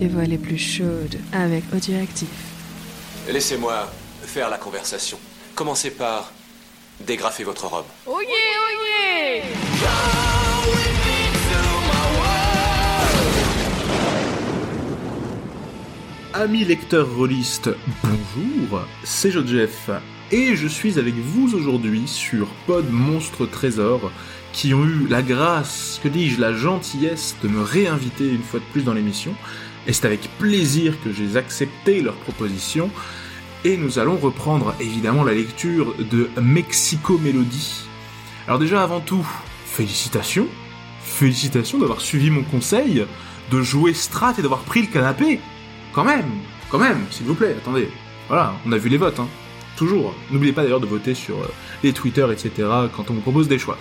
les voix les plus chaudes avec Audioactif. Laissez-moi faire la conversation. Commencez par dégrafer votre robe. Oh yeah, oh yeah Amis lecteurs rôlistes, bonjour, c'est Joseph, et je suis avec vous aujourd'hui sur Pod Monstre Trésor, qui ont eu la grâce, que dis-je, la gentillesse de me réinviter une fois de plus dans l'émission, et c'est avec plaisir que j'ai accepté leur proposition, et nous allons reprendre évidemment la lecture de Mexico Melody. Alors déjà avant tout, félicitations, félicitations d'avoir suivi mon conseil, de jouer Strat et d'avoir pris le canapé quand même, quand même, s'il vous plaît, attendez. Voilà, on a vu les votes, hein. Toujours. N'oubliez pas d'ailleurs de voter sur euh, les Twitter, etc. quand on vous propose des choix.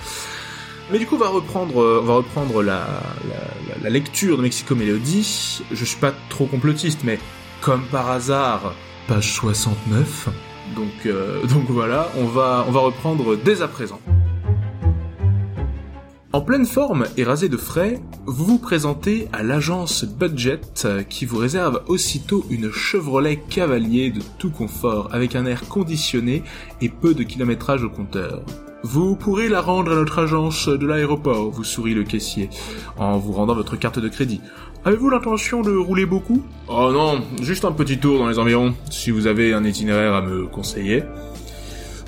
Mais du coup, on va reprendre, euh, on va reprendre la, la, la, lecture de Mexico Melody. Je suis pas trop complotiste, mais comme par hasard, page 69. Donc, euh, donc voilà, on va, on va reprendre dès à présent. En pleine forme et rasé de frais, vous vous présentez à l'agence Budget qui vous réserve aussitôt une Chevrolet Cavalier de tout confort avec un air conditionné et peu de kilométrage au compteur. Vous pourrez la rendre à notre agence de l'aéroport, vous sourit le caissier, en vous rendant votre carte de crédit. Avez-vous l'intention de rouler beaucoup? Oh non, juste un petit tour dans les environs, si vous avez un itinéraire à me conseiller.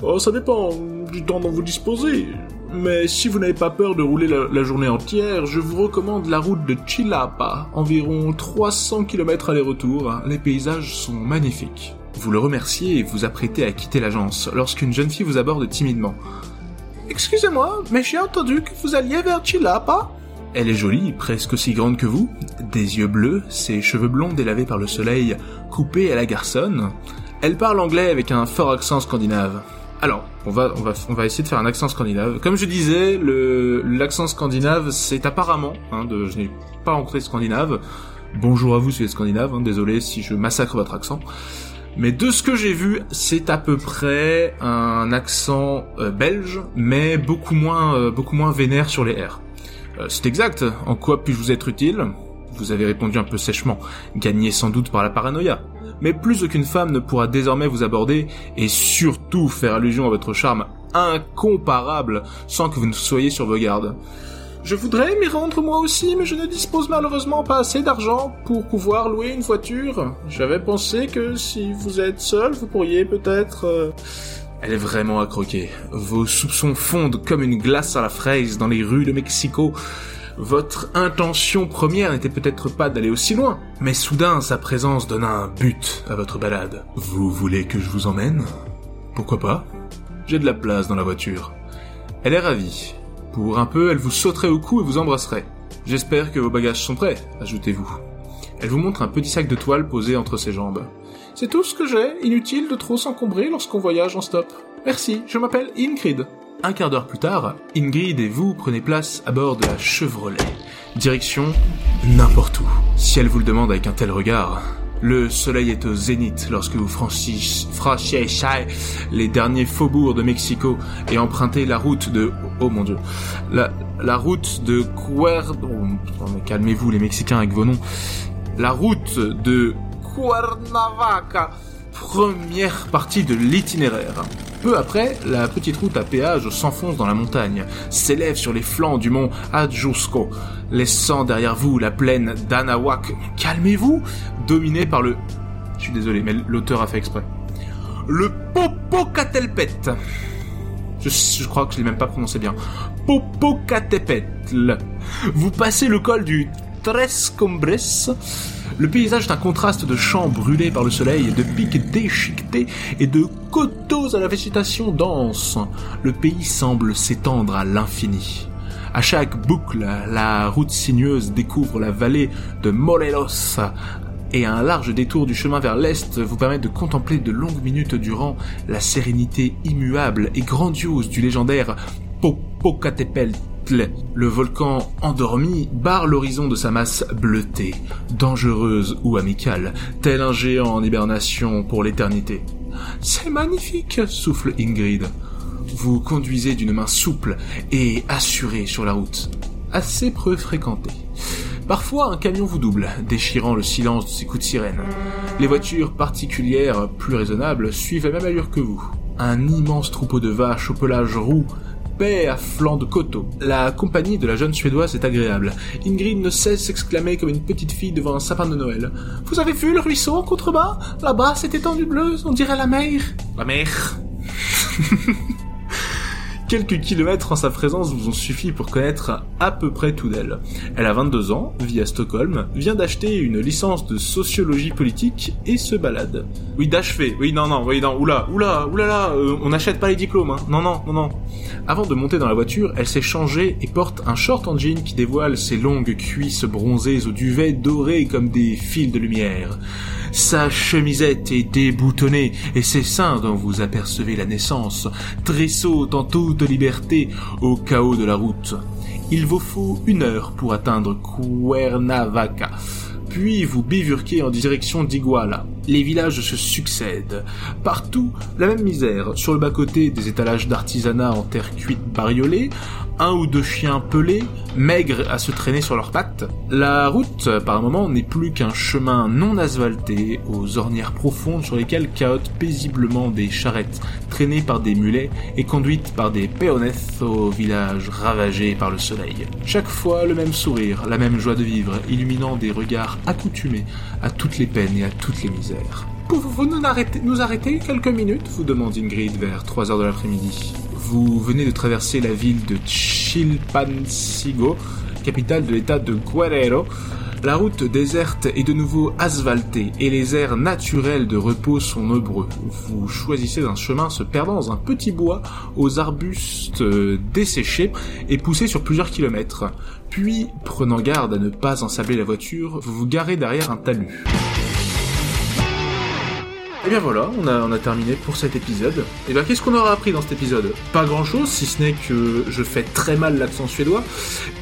Oh, ça dépend du temps dont vous disposez. Mais si vous n'avez pas peur de rouler la, journée entière, je vous recommande la route de Chilapa, environ 300 km aller-retour. Les paysages sont magnifiques. Vous le remerciez et vous apprêtez à quitter l'agence lorsqu'une jeune fille vous aborde timidement. Excusez-moi, mais j'ai entendu que vous alliez vers Chilapa Elle est jolie, presque aussi grande que vous, des yeux bleus, ses cheveux blonds délavés par le soleil, coupés à la garçonne. Elle parle anglais avec un fort accent scandinave. Alors, on va, on va, on va essayer de faire un accent scandinave. Comme je disais, l'accent scandinave, c'est apparemment, hein, de, je n'ai pas rencontré scandinave. Bonjour à vous si vous êtes scandinave, hein, désolé si je massacre votre accent. Mais de ce que j'ai vu, c'est à peu près un accent euh, belge, mais beaucoup moins, euh, beaucoup moins vénère sur les R. Euh, c'est exact. En quoi puis-je vous être utile? Vous avez répondu un peu sèchement, gagné sans doute par la paranoïa mais plus aucune femme ne pourra désormais vous aborder et surtout faire allusion à votre charme incomparable sans que vous ne soyez sur vos gardes. Je voudrais m'y rendre moi aussi, mais je ne dispose malheureusement pas assez d'argent pour pouvoir louer une voiture. J'avais pensé que si vous êtes seul, vous pourriez peut-être... Euh, Elle est vraiment à croquer. Vos soupçons fondent comme une glace à la fraise dans les rues de Mexico. Votre intention première n'était peut-être pas d'aller aussi loin, mais soudain sa présence donna un but à votre balade. Vous voulez que je vous emmène? Pourquoi pas? J'ai de la place dans la voiture. Elle est ravie. Pour un peu, elle vous sauterait au cou et vous embrasserait. J'espère que vos bagages sont prêts, ajoutez-vous. Elle vous montre un petit sac de toile posé entre ses jambes. C'est tout ce que j'ai, inutile de trop s'encombrer lorsqu'on voyage en stop. Merci, je m'appelle Ingrid. Un quart d'heure plus tard, Ingrid et vous prenez place à bord de la Chevrolet. Direction n'importe où. Si elle vous le demande avec un tel regard. Le soleil est au zénith lorsque vous franchissez les derniers faubourgs de Mexico et empruntez la route de... Oh mon dieu. La, route de. Oh. La route de Cuernavaca. Première partie de l'itinéraire. Peu après, la petite route à péage s'enfonce dans la montagne, s'élève sur les flancs du mont Adjusco, laissant derrière vous la plaine d'Anahuac. Calmez-vous Dominée par le... Je suis désolé, mais l'auteur a fait exprès. Le Popocatépetl. Je, je crois que je l'ai même pas prononcé bien. Popocatépetl. Vous passez le col du Tres Combres, le paysage est un contraste de champs brûlés par le soleil, de pics déchiquetés et de coteaux à la végétation dense. Le pays semble s'étendre à l'infini. À chaque boucle, la route sinueuse découvre la vallée de Morelos et un large détour du chemin vers l'est vous permet de contempler de longues minutes durant la sérénité immuable et grandiose du légendaire Popocatépetl le volcan endormi barre l'horizon de sa masse bleutée, dangereuse ou amicale, tel un géant en hibernation pour l'éternité. C'est magnifique, souffle Ingrid. Vous conduisez d'une main souple et assurée sur la route, assez peu fréquentée. Parfois, un camion vous double, déchirant le silence de ses coups de sirène. Les voitures particulières, plus raisonnables, suivent la même allure que vous. Un immense troupeau de vaches au pelage roux paix à flanc de coteau. La compagnie de la jeune Suédoise est agréable. Ingrid ne cesse s'exclamer comme une petite fille devant un sapin de Noël. Vous avez vu le ruisseau en contrebas? Là-bas, cette étendue bleue, on dirait la mer. La mer Quelques kilomètres en sa présence vous ont suffi pour connaître à peu près tout d'elle. Elle a 22 ans, vit à Stockholm, vient d'acheter une licence de sociologie politique et se balade. Oui, d'achever. Oui, non, non, oui, non, oula, oula, oulala, euh, on n'achète pas les diplômes, hein. Non, non, non, non. Avant de monter dans la voiture, elle s'est changée et porte un short en jean qui dévoile ses longues cuisses bronzées au duvet doré comme des fils de lumière. Sa chemisette est déboutonnée et ses seins dont vous apercevez la naissance tressautent en toute liberté au chaos de la route. Il vous faut une heure pour atteindre Cuernavaca. Puis vous bivurquez en direction d'Iguala. Les villages se succèdent. Partout, la même misère. Sur le bas-côté, des étalages d'artisanat en terre cuite bariolée, un ou deux chiens pelés, maigres à se traîner sur leurs pattes. La route, par moment, n'est plus qu'un chemin non asphalté, aux ornières profondes sur lesquelles cahotent paisiblement des charrettes traînées par des mulets et conduites par des peones au village ravagé par le soleil. Chaque fois, le même sourire, la même joie de vivre, illuminant des regards accoutumés à toutes les peines et à toutes les misères. Pouvez-vous nous arrêter, nous arrêter quelques minutes? vous demande Ingrid vers 3 heures de l'après-midi. Vous venez de traverser la ville de Chilpancingo, capitale de l'état de Guerrero. La route déserte est de nouveau asphaltée et les airs naturels de repos sont nombreux. Vous choisissez un chemin se perdant dans un petit bois aux arbustes desséchés et poussés sur plusieurs kilomètres. Puis, prenant garde à ne pas ensabler la voiture, vous vous garez derrière un talus. Et bien voilà, on a, terminé pour cet épisode. Et bien qu'est-ce qu'on aura appris dans cet épisode? Pas grand chose, si ce n'est que je fais très mal l'accent suédois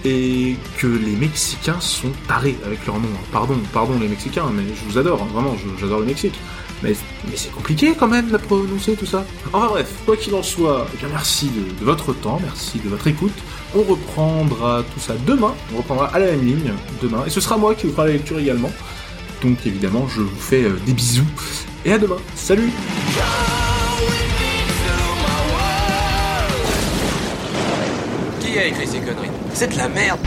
et que les Mexicains sont tarés avec leur nom. Pardon, pardon les Mexicains, mais je vous adore, hein, vraiment, j'adore le Mexique. Mais, mais c'est compliqué quand même de prononcer tout ça. Enfin bref, quoi qu'il en soit, eh bien merci de, de votre temps, merci de votre écoute. On reprendra tout ça demain, on reprendra à la même ligne demain, et ce sera moi qui vous fera la lecture également. Donc évidemment, je vous fais euh, des bisous et à demain. Salut. Qui a écrit ces conneries? C'est de la merde